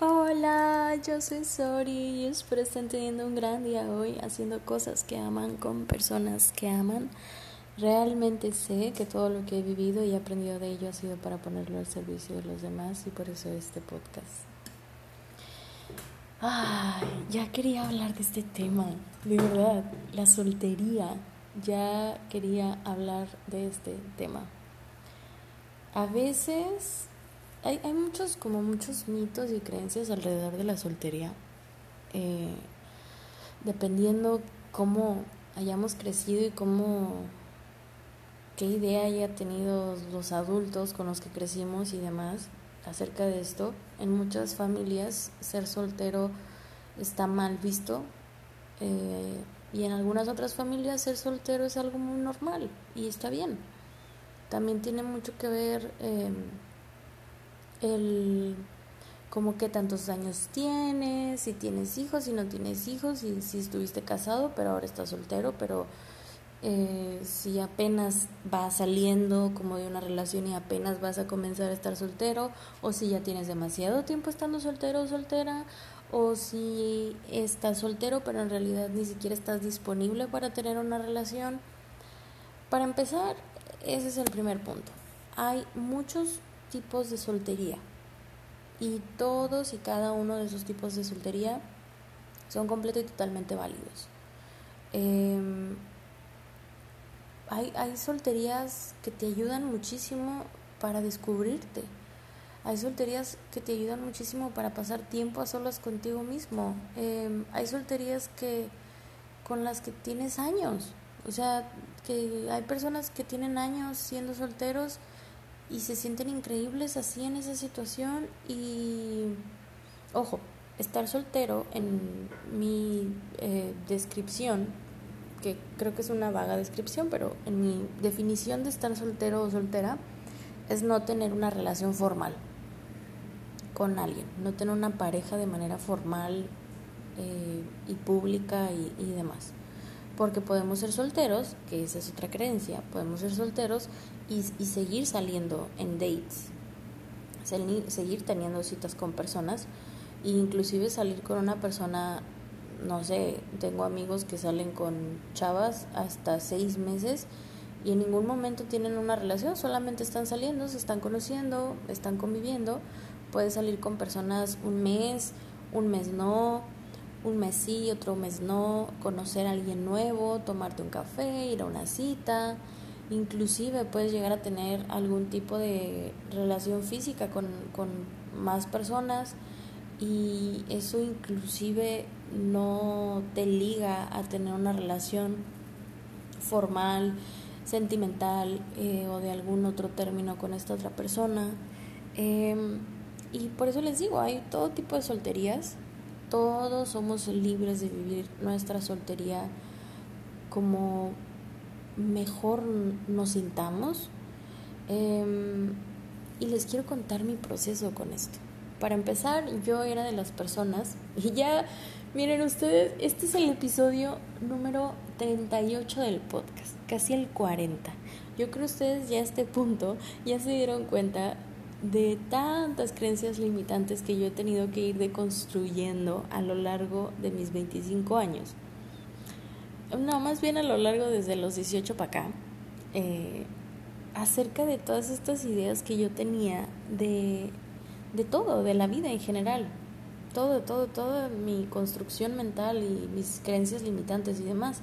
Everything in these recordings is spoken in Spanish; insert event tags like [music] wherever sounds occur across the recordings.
Hola, yo soy Sori y espero estén teniendo un gran día hoy haciendo cosas que aman con personas que aman. Realmente sé que todo lo que he vivido y aprendido de ello ha sido para ponerlo al servicio de los demás y por eso este podcast. Ay, ya quería hablar de este tema, de verdad, la soltería. Ya quería hablar de este tema. A veces hay, hay muchos, como muchos mitos y creencias alrededor de la soltería. Eh, dependiendo cómo hayamos crecido y cómo qué idea haya tenido los adultos con los que crecimos y demás acerca de esto. En muchas familias ser soltero está mal visto eh, y en algunas otras familias ser soltero es algo muy normal y está bien. También tiene mucho que ver eh, el como que tantos años tienes, si tienes hijos, si no tienes hijos, si, si estuviste casado pero ahora estás soltero, pero eh, si apenas vas saliendo como de una relación y apenas vas a comenzar a estar soltero, o si ya tienes demasiado tiempo estando soltero o soltera, o si estás soltero pero en realidad ni siquiera estás disponible para tener una relación. Para empezar, ese es el primer punto. Hay muchos tipos de soltería. Y todos y cada uno de esos tipos de soltería son completos y totalmente válidos. Em, hay, hay solterías que te ayudan muchísimo para descubrirte. Hay solterías que te ayudan muchísimo para pasar tiempo a solas contigo mismo. Em, hay solterías que con las que tienes años. O sea, que hay personas que tienen años siendo solteros y se sienten increíbles así en esa situación y ojo, estar soltero en mi eh, descripción, que creo que es una vaga descripción, pero en mi definición de estar soltero o soltera es no tener una relación formal con alguien, no tener una pareja de manera formal eh, y pública y, y demás porque podemos ser solteros, que esa es otra creencia, podemos ser solteros y, y seguir saliendo en dates, seguir teniendo citas con personas e inclusive salir con una persona, no sé, tengo amigos que salen con chavas hasta seis meses y en ningún momento tienen una relación, solamente están saliendo, se están conociendo, están conviviendo, puedes salir con personas un mes, un mes no, un mes sí, otro mes no, conocer a alguien nuevo, tomarte un café, ir a una cita, inclusive puedes llegar a tener algún tipo de relación física con, con más personas y eso inclusive no te liga a tener una relación formal, sentimental eh, o de algún otro término con esta otra persona. Eh, y por eso les digo, hay todo tipo de solterías todos somos libres de vivir nuestra soltería como mejor nos sintamos. Em, y les quiero contar mi proceso con esto. Para empezar, yo era de las personas, [laughs] y ya, miren ustedes, este es el episodio número 38 del podcast, casi el 40. Yo creo que ustedes ya a este punto ya se dieron cuenta de tantas creencias limitantes que yo he tenido que ir deconstruyendo a lo largo de mis 25 años. No, más bien a lo largo desde los 18 para acá, eh, acerca de todas estas ideas que yo tenía de, de todo, de la vida en general. Todo, todo, toda mi construcción mental y mis creencias limitantes y demás.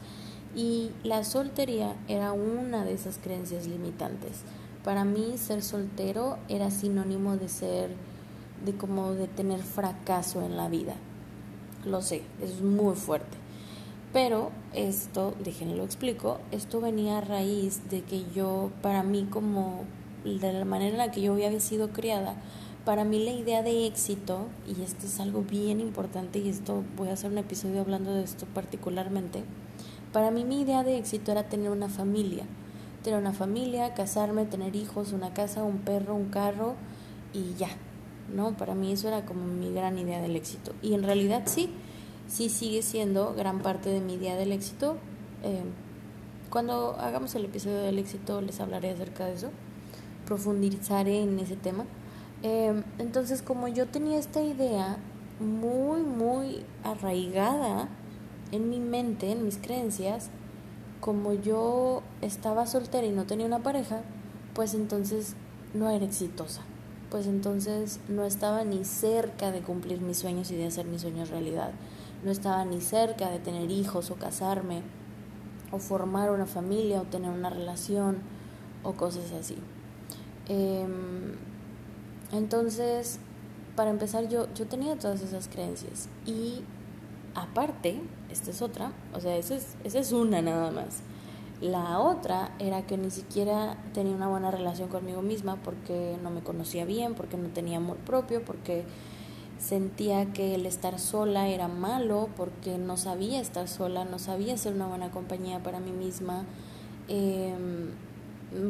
Y la soltería era una de esas creencias limitantes para mí ser soltero era sinónimo de ser, de como de tener fracaso en la vida. Lo sé, es muy fuerte. Pero esto, déjenlo explico, esto venía a raíz de que yo, para mí como de la manera en la que yo había sido criada, para mí la idea de éxito, y esto es algo bien importante, y esto voy a hacer un episodio hablando de esto particularmente, para mí mi idea de éxito era tener una familia, tener una familia, casarme, tener hijos, una casa, un perro, un carro y ya, ¿no? Para mí eso era como mi gran idea del éxito. Y en realidad sí, sí sigue siendo gran parte de mi idea del éxito. Eh, cuando hagamos el episodio del éxito les hablaré acerca de eso, profundizaré en ese tema. Em, entonces, como yo tenía esta idea muy, muy arraigada en mi mente, en mis creencias, como yo estaba soltera y no tenía una pareja, pues entonces no era exitosa. Pues entonces no estaba ni cerca de cumplir mis sueños y de hacer mis sueños realidad. No estaba ni cerca de tener hijos o casarme o formar una familia o tener una relación o cosas así. Em, entonces, para empezar, yo, yo tenía todas esas creencias y aparte, esta es otra, o sea, esa es, esa es una nada más. La otra era que ni siquiera tenía una buena relación conmigo misma porque no me conocía bien, porque no tenía amor propio, porque sentía que el estar sola era malo, porque no sabía estar sola, no sabía ser una buena compañía para mí misma. Em,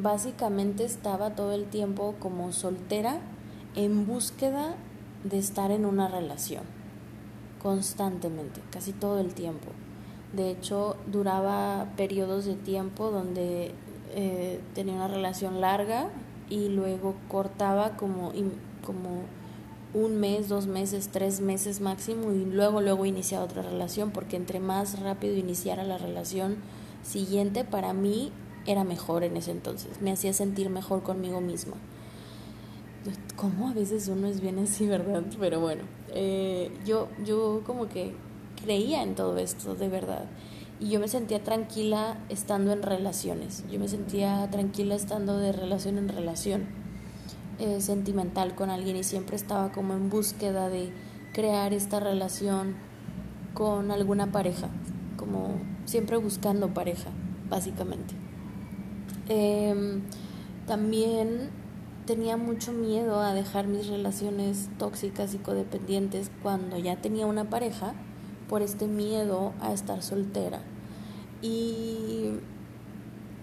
básicamente estaba todo el tiempo como soltera en búsqueda de estar en una relación, constantemente, casi todo el tiempo. De hecho, duraba periodos de tiempo donde eh, tenía una relación larga y luego cortaba como, como un mes, dos meses, tres meses máximo y luego luego iniciaba otra relación porque entre más rápido iniciara la relación siguiente para mí era mejor en ese entonces, me hacía sentir mejor conmigo misma. Como a veces uno es bien así, ¿verdad? Pero bueno, eh, yo, yo como que creía en todo esto, de verdad. Y yo me sentía tranquila estando en relaciones. Yo me sentía tranquila estando de relación en relación eh, sentimental con alguien y siempre estaba como en búsqueda de crear esta relación con alguna pareja, como siempre buscando pareja, básicamente. Em, también tenía mucho miedo a dejar mis relaciones tóxicas y codependientes cuando ya tenía una pareja por este miedo a estar soltera. Y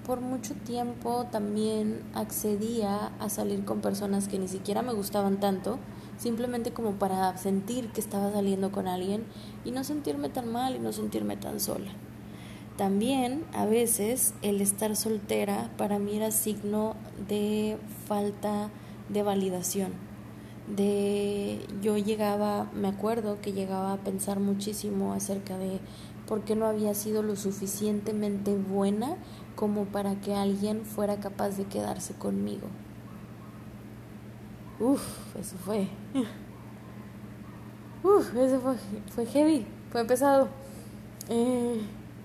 por mucho tiempo también accedía a salir con personas que ni siquiera me gustaban tanto, simplemente como para sentir que estaba saliendo con alguien y no sentirme tan mal y no sentirme tan sola. También a veces el estar soltera para mí era signo de falta de validación de yo llegaba, me acuerdo que llegaba a pensar muchísimo acerca de por qué no había sido lo suficientemente buena como para que alguien fuera capaz de quedarse conmigo. Uf, eso fue. [laughs] Uf, eso fue, fue heavy, fue pesado. Eh,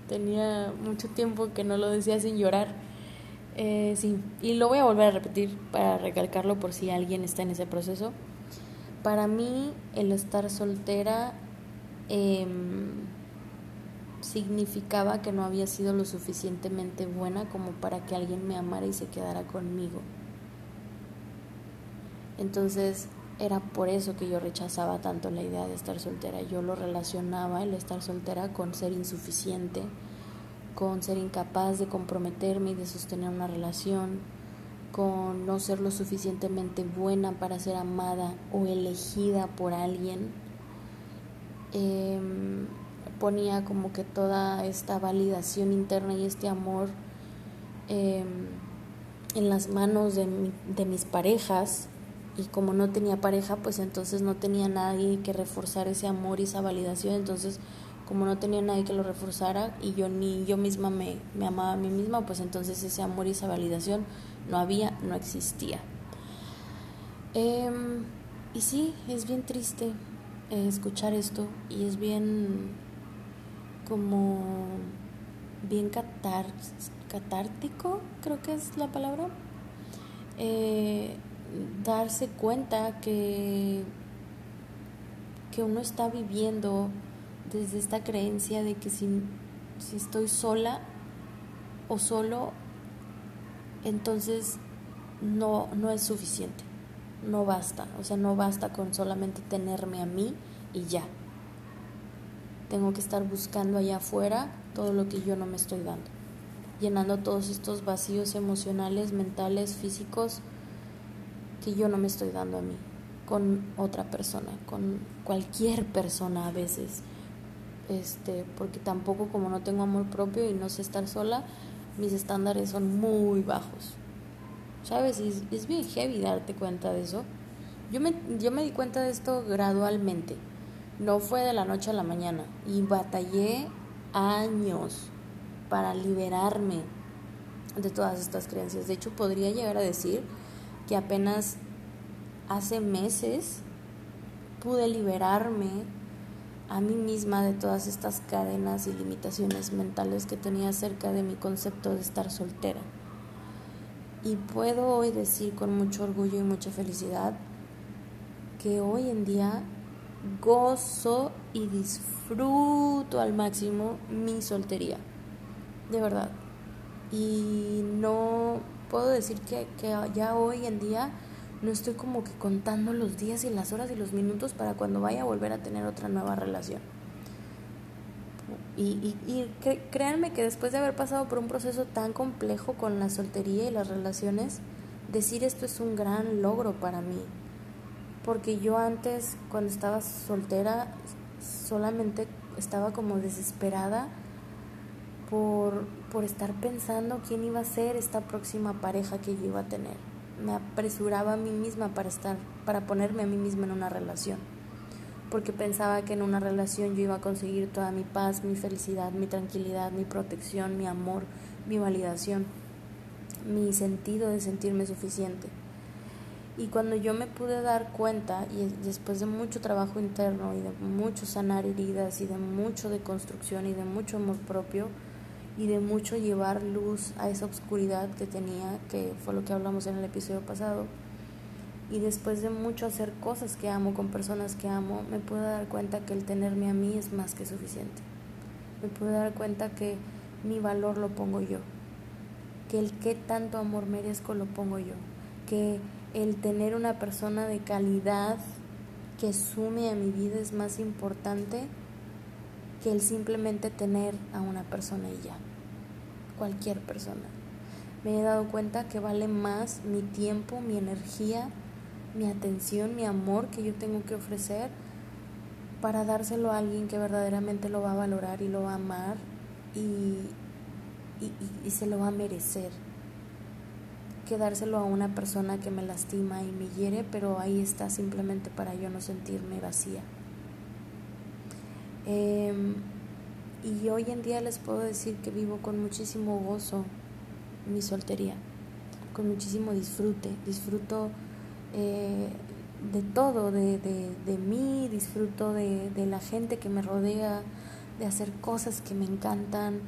tenía mucho tiempo que no lo decía sin llorar. Eh, sí, y lo voy a volver a repetir para recalcarlo por si alguien está en ese proceso. Para mí el estar soltera em, significaba que no había sido lo suficientemente buena como para que alguien me amara y se quedara conmigo. Entonces era por eso que yo rechazaba tanto la idea de estar soltera. Yo lo relacionaba el estar soltera con ser insuficiente, con ser incapaz de comprometerme y de sostener una relación, con no ser lo suficientemente buena para ser amada o elegida por alguien, em, ponía como que toda esta validación interna y este amor em, en las manos de, de mis parejas y como no tenía pareja pues entonces no tenía nadie que reforzar ese amor y esa validación entonces como no tenía nadie que lo reforzara y yo ni yo misma me, me amaba a mí misma pues entonces ese amor y esa validación no había, no existía. Em, y sí, es bien triste eh, escuchar esto y es bien como bien catar, catártico, creo que es la palabra. Eh, darse cuenta que, que uno está viviendo desde esta creencia de que si, si estoy sola o solo entonces no, no es suficiente, no basta, o sea, no basta con solamente tenerme a mí y ya. Tengo que estar buscando allá afuera todo lo que yo no me estoy dando, llenando todos estos vacíos emocionales, mentales, físicos que yo no me estoy dando a mí, con otra persona, con cualquier persona a veces. Este, porque tampoco como no tengo amor propio y no sé estar sola, mis estándares son muy bajos. ¿Sabes? Y es, bien heavy darte cuenta de eso. Yo me, yo me di cuenta de esto gradualmente, no fue de la noche a la mañana y batallé años para liberarme de todas estas creencias. De hecho, podría llegar a decir que apenas hace meses pude liberarme a mí misma de todas estas cadenas y limitaciones mentales que tenía acerca de mi concepto de estar soltera. Y puedo hoy decir con mucho orgullo y mucha felicidad que hoy en día gozo y disfruto al máximo mi soltería. De verdad. Y no puedo decir que, que ya hoy en día no estoy como que contando los días y las horas y los minutos para cuando vaya a volver a tener otra nueva relación. Y, y, créanme que después de haber pasado por un proceso tan complejo con la soltería y las relaciones, decir esto es un gran logro para mí. Porque yo antes, cuando estaba soltera, solamente estaba como desesperada por, por estar pensando quién iba a ser esta próxima pareja que yo iba a tener me apresuraba a mí misma para estar, para ponerme a mí misma en una relación, porque pensaba que en una relación yo iba a conseguir toda mi paz, mi felicidad, mi tranquilidad, mi protección, mi amor, mi validación, mi sentido de sentirme suficiente. Y cuando yo me pude dar cuenta, y después de mucho trabajo interno y de mucho sanar heridas y de mucho de construcción y de mucho amor propio, y de mucho llevar luz a esa oscuridad que tenía, que fue lo que hablamos en el episodio pasado. Y después de mucho hacer cosas que amo con personas que amo, me pude dar cuenta que el tenerme a mí es más que suficiente. Me pude dar cuenta que mi valor lo pongo yo, que el qué tanto amor merezco lo pongo yo, que el tener una persona de calidad que sume a mi vida es más importante que el simplemente tener a una persona y ya cualquier persona. Me he dado cuenta que vale más mi tiempo, mi energía, mi atención, mi amor que yo tengo que ofrecer para dárselo a alguien que verdaderamente lo va a valorar y lo va a amar y, y, se lo va a merecer que dárselo a una persona que me lastima y me hiere, pero ahí está simplemente para yo no sentirme vacía. Em, y hoy en día les puedo decir que vivo con muchísimo gozo mi soltería, con muchísimo disfrute. Disfruto eh, de todo, de, de, mí, disfruto de, de, la gente que me rodea, de hacer cosas que me encantan.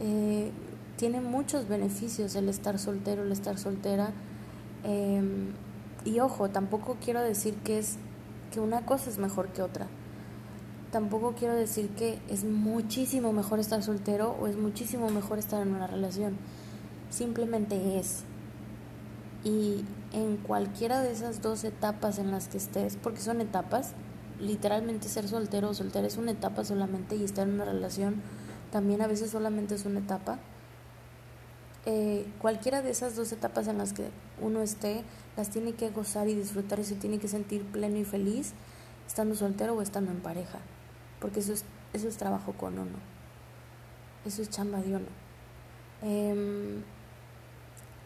Eh, tiene muchos beneficios el estar soltero, el estar soltera. Em, y ojo, tampoco quiero decir que es que una cosa es mejor que otra tampoco quiero decir que es muchísimo mejor estar soltero o es muchísimo mejor estar en una relación. Simplemente es. Y en cualquiera de esas dos etapas en las que estés, porque son etapas, literalmente ser soltero o soltera es una etapa solamente y estar en una relación también a veces solamente es una etapa. Eh, cualquiera de esas dos etapas en las que uno esté, las tiene que gozar y disfrutar y se tiene que sentir pleno y feliz estando soltero o estando en pareja porque eso es, eso es trabajo con uno, eso es chamba de uno. Em,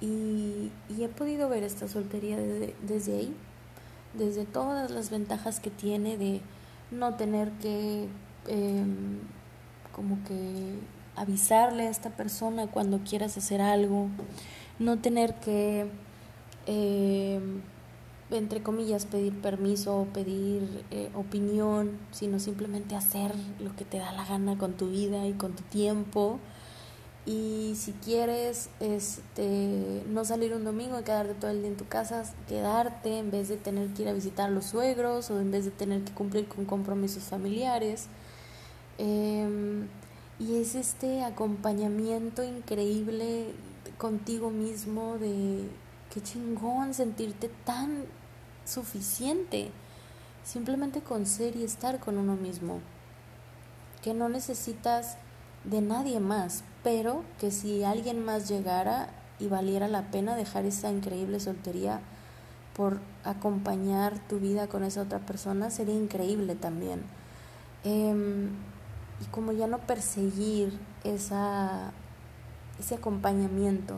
y, he podido ver esta soltería desde, ahí, desde todas las ventajas que tiene de no tener que em, como que avisarle a esta persona cuando quieras hacer algo, no tener que eh, entre comillas, pedir permiso o pedir eh, opinión, sino simplemente hacer lo que te da la gana con tu vida y con tu tiempo. Y si quieres este, no salir un domingo y quedarte todo el día en tu casa, quedarte en vez de tener que ir a visitar a los suegros o en vez de tener que cumplir con compromisos familiares. Em, y es este acompañamiento increíble contigo mismo de qué chingón sentirte tan suficiente simplemente con ser y estar con uno mismo. Que no necesitas de nadie más, pero que si alguien más llegara y valiera la pena dejar esa increíble soltería por acompañar tu vida con esa otra persona, sería increíble también. Em, y como ya no perseguir esa, ese acompañamiento,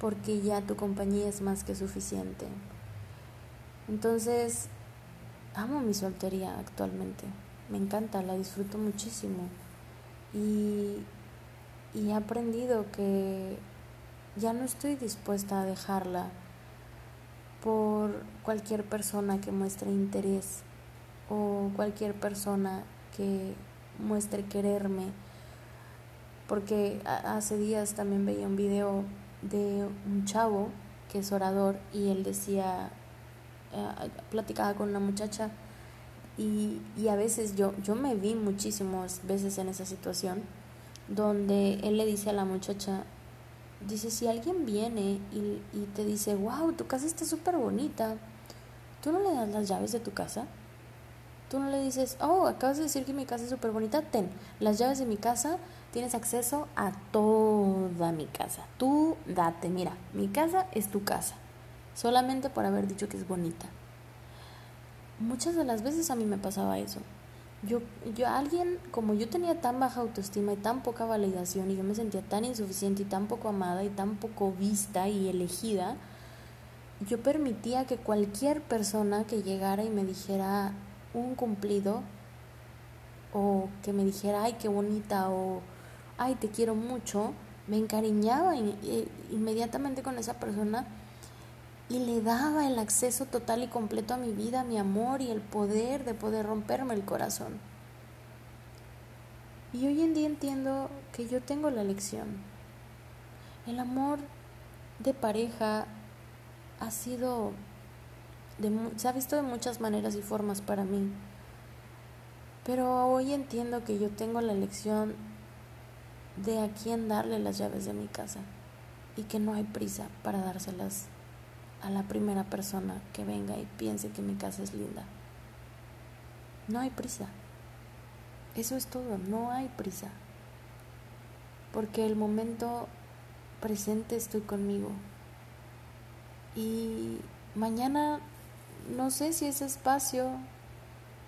porque ya tu compañía es más que suficiente. Entonces, amo mi soltería actualmente. Me encanta, la disfruto muchísimo. Y, y he aprendido que ya no estoy dispuesta a dejarla por cualquier persona que muestre interés o cualquier persona que muestre quererme. Porque hace días también veía un video de un chavo que es orador y él decía, eh, platicaba con una muchacha y, y a veces yo, yo me vi muchísimas veces en esa situación donde él le dice a la muchacha, dice, si alguien viene y, y te dice, wow, tu casa está súper bonita, ¿tú no le das las llaves de tu casa? Tú no le dices, oh, acabas de decir que mi casa es súper bonita, ten las llaves de mi casa, tienes acceso a toda mi casa. Tú date, mira, mi casa es tu casa, solamente por haber dicho que es bonita. Muchas de las veces a mí me pasaba eso. Yo, yo, alguien, como yo tenía tan baja autoestima y tan poca validación y yo me sentía tan insuficiente y tan poco amada y tan poco vista y elegida, yo permitía que cualquier persona que llegara y me dijera un cumplido o que me dijera, ay, qué bonita o, ay, te quiero mucho, me encariñaba eh, inmediatamente con esa persona y le daba el acceso total y completo a mi vida, a mi amor y el poder de poder romperme el corazón. Y hoy en día entiendo que yo tengo la lección. El amor de pareja ha sido, se ha visto de muchas maneras y formas para mí. Pero hoy entiendo que yo tengo la lección de a quién darle las llaves de mi casa y que no hay prisa para dárselas a la primera persona que venga y piense que mi casa es linda. No hay prisa. Eso es todo, no hay prisa. Porque el momento presente estoy conmigo. Y mañana no sé si ese espacio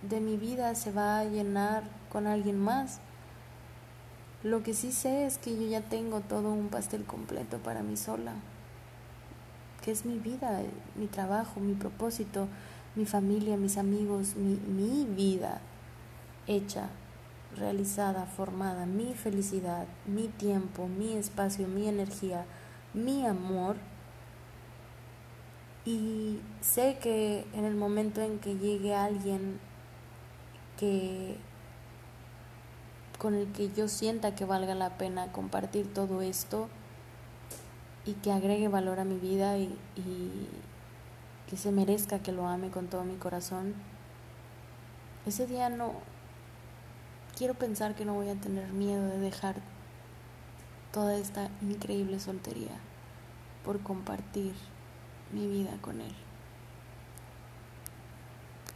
de mi vida se va a llenar con alguien más. Lo que sí sé es que yo ya tengo todo un pastel completo para mí sola es mi vida, mi trabajo, mi propósito, mi familia, mis amigos, mi, mi vida hecha, realizada, formada, mi felicidad, mi tiempo, mi espacio, mi energía, mi amor. Y sé que en el momento en que llegue alguien que con el que yo sienta que valga la pena compartir todo esto, y que agregue valor a mi vida y, y que se merezca que lo ame con todo mi corazón, ese día no quiero pensar que no voy a tener miedo de dejar toda esta increíble soltería por compartir mi vida con él.